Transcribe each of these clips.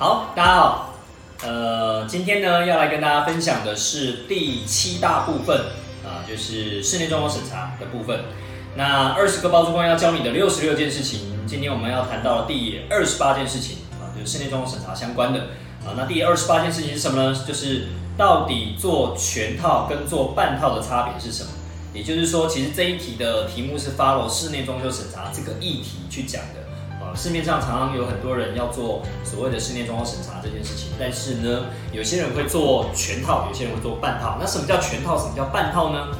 好，大家好，呃，今天呢要来跟大家分享的是第七大部分啊，就是室内装潢审查的部分。那二十个包租公要教你的六十六件事情，今天我们要谈到第二十八件事情啊，就是室内装潢审查相关的啊。那第二十八件事情是什么呢？就是到底做全套跟做半套的差别是什么？也就是说，其实这一题的题目是 follow 室内装修审查这个议题去讲的。市面上常常有很多人要做所谓的室内装修审查这件事情，但是呢，有些人会做全套，有些人会做半套。那什么叫全套？什么叫半套呢？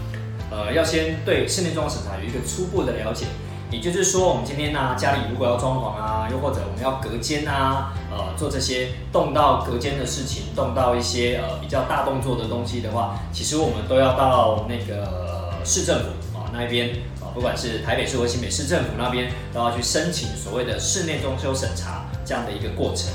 呃，要先对室内装修审查有一个初步的了解。也就是说，我们今天呢，家里如果要装潢啊，又或者我们要隔间啊，呃，做这些动到隔间的事情，动到一些呃比较大动作的东西的话，其实我们都要到那个。市政府啊那一边，不管是台北市或新北市政府那边，都要去申请所谓的室内装修审查这样的一个过程。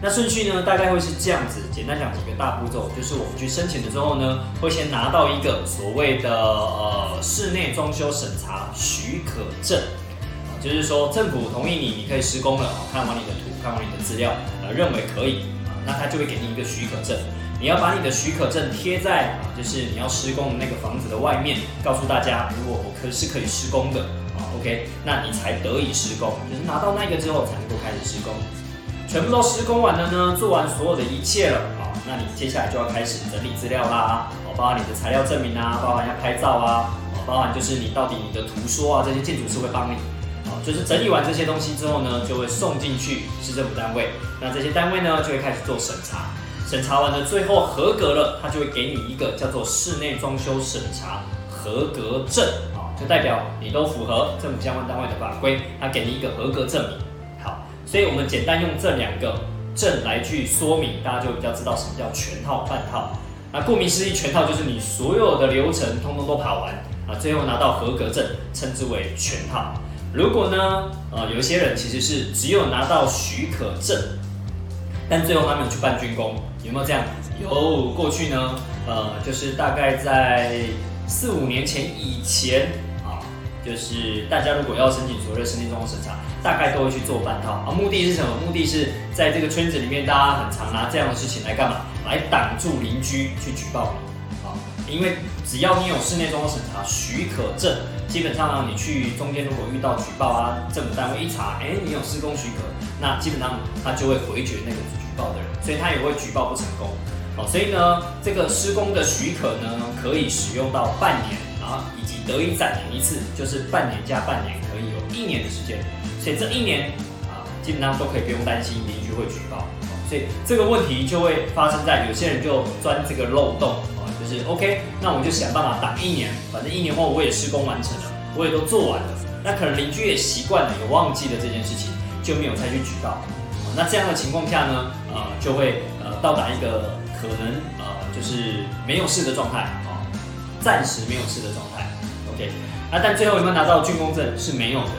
那顺序呢，大概会是这样子。简单讲几个大步骤，就是我们去申请了之后呢，会先拿到一个所谓的呃室内装修审查许可证，就是说政府同意你，你可以施工了，看完你的图，看完你的资料，呃，认为可以，那他就会给你一个许可证。你要把你的许可证贴在，就是你要施工的那个房子的外面，告诉大家，如果我可是可以施工的。啊，OK，那你才得以施工，就是拿到那个之后才能够开始施工。全部都施工完了呢，做完所有的一切了。啊，那你接下来就要开始整理资料啦，包含你的材料证明啊，包含要拍照啊，包含就是你到底你的图说啊，这些建筑师会帮你，啊，就是整理完这些东西之后呢，就会送进去市政府单位，那这些单位呢就会开始做审查。审查完了，最后合格了，他就会给你一个叫做室内装修审查合格证啊，就代表你都符合政府相关单位的法规，他给你一个合格证明。好，所以我们简单用这两个证来去说明，大家就比较知道什么叫全套、半套。那顾名思义，全套就是你所有的流程通通都跑完啊，最后拿到合格证，称之为全套。如果呢，呃，有一些人其实是只有拿到许可证。但最后他没有去办竣工，有没有这样？有。过去呢，呃，就是大概在四五年前以前啊，就是大家如果要申请所谓的室内装潢审查，大概都会去做半套啊。目的是什么？目的是在这个圈子里面，大家很常拿这样的事情来干嘛？来挡住邻居去举报你啊。因为只要你有室内装潢审查许可证，基本上，你去中间如果遇到举报啊，政府单位一查，哎，你有施工许可，那基本上他就会回绝那个举。报的人，所以他也会举报不成功。好，所以呢，这个施工的许可呢，可以使用到半年啊，以及得以暂停一次，就是半年加半年，可以有一年的时间。所以这一年啊，基本上都可以不用担心邻居会举报。所以这个问题就会发生在有些人就钻这个漏洞啊，就是 OK，那我就想办法挡一年，反正一年后我也施工完成了，我也都做完了，那可能邻居也习惯了，也忘记了这件事情，就没有再去举报。那这样的情况下呢，呃，就会呃到达一个可能呃就是没有事的状态啊，暂时没有事的状态，OK，那但最后有没有拿到竣工证是没有的，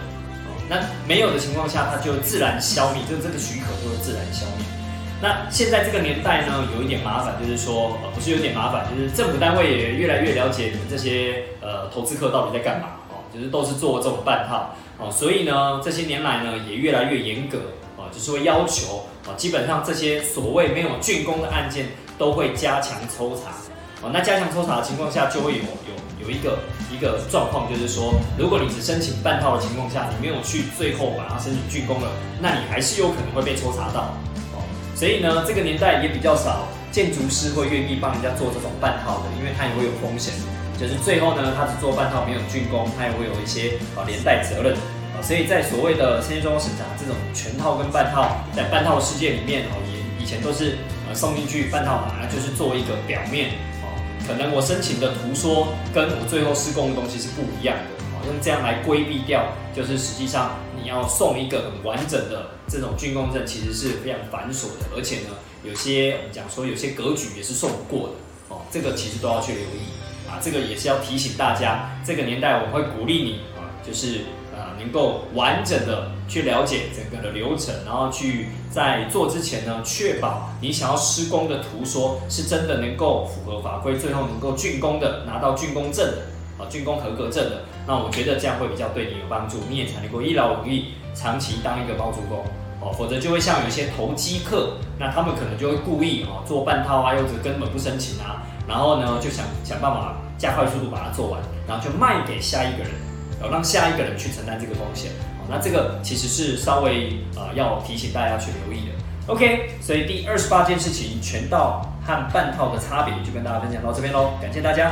那没有的情况下，它就自然消灭，就这个许可就会自然消灭。那现在这个年代呢，有一点麻烦，就是说呃不是有点麻烦，就是政府单位也越来越了解你们这些呃投资客到底在干嘛，就是都是做这种半套哦，所以呢这些年来呢也越来越严格。就是会要求啊，基本上这些所谓没有竣工的案件都会加强抽查哦。那加强抽查的情况下，就会有有有一个一个状况，就是说，如果你只申请半套的情况下，你没有去最后把它申请竣工了，那你还是有可能会被抽查到哦。所以呢，这个年代也比较少建筑师会愿意帮人家做这种半套的，因为他也会有风险，就是最后呢，他只做半套没有竣工，他也会有一些啊连带责任啊。所以在所谓的室内装审查这种全套跟半套，在半套世界里面哦，也以前都是呃送进去半套嘛，就是做一个表面哦，可能我申请的图说跟我最后施工的东西是不一样的哦，用这样来规避掉，就是实际上你要送一个很完整的这种竣工证，其实是非常繁琐的，而且呢，有些我们讲说有些格局也是送不过的哦，这个其实都要去留意啊，这个也是要提醒大家，这个年代我们会鼓励你啊，就是。能够完整的去了解整个的流程，然后去在做之前呢，确保你想要施工的图说是真的能够符合法规，最后能够竣工的，拿到竣工证的啊，竣工合格证的。那我觉得这样会比较对你有帮助，你也才能够一劳永逸，长期当一个包租公否则就会像有一些投机客，那他们可能就会故意哦做半套啊，又或者根本不申请啊，然后呢就想想办法加快速度把它做完，然后就卖给下一个人，然哦让下一个人去承担这个风险。哦，那这个其实是稍微呃要提醒大家去留意的。OK，所以第二十八件事情，全套和半套的差别就跟大家分享到这边喽，感谢大家。